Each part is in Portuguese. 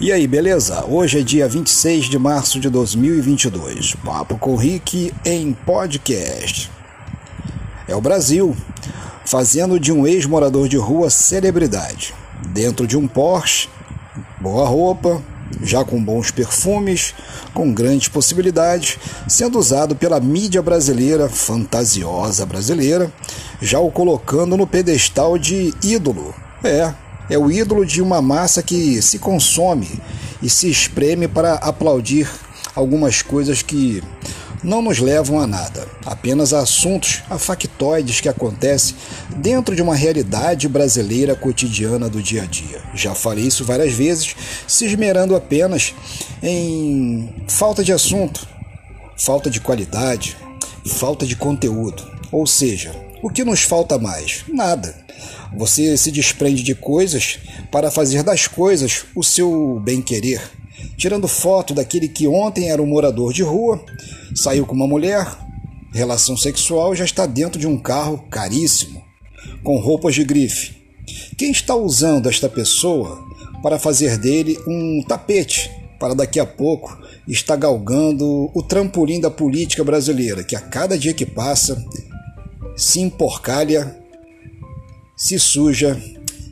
E aí, beleza? Hoje é dia 26 de março de 2022. Papo com Rick em podcast. É o Brasil fazendo de um ex-morador de rua celebridade. Dentro de um Porsche, boa roupa, já com bons perfumes, com grandes possibilidades, sendo usado pela mídia brasileira, fantasiosa brasileira, já o colocando no pedestal de ídolo. É, é o ídolo de uma massa que se consome e se espreme para aplaudir algumas coisas que não nos levam a nada, apenas a assuntos, a factoides que acontecem dentro de uma realidade brasileira cotidiana do dia a dia. Já falei isso várias vezes, se esmerando apenas em falta de assunto, falta de qualidade, falta de conteúdo. Ou seja, o que nos falta mais? Nada. Você se desprende de coisas para fazer das coisas o seu bem-querer. Tirando foto daquele que ontem era um morador de rua, saiu com uma mulher, relação sexual já está dentro de um carro caríssimo, com roupas de grife. Quem está usando esta pessoa para fazer dele um tapete para daqui a pouco estar galgando o trampolim da política brasileira, que a cada dia que passa se emporcalha se suja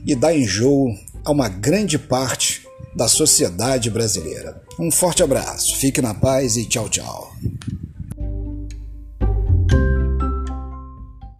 e dá enjoo a uma grande parte da sociedade brasileira. Um forte abraço, fique na paz e tchau, tchau.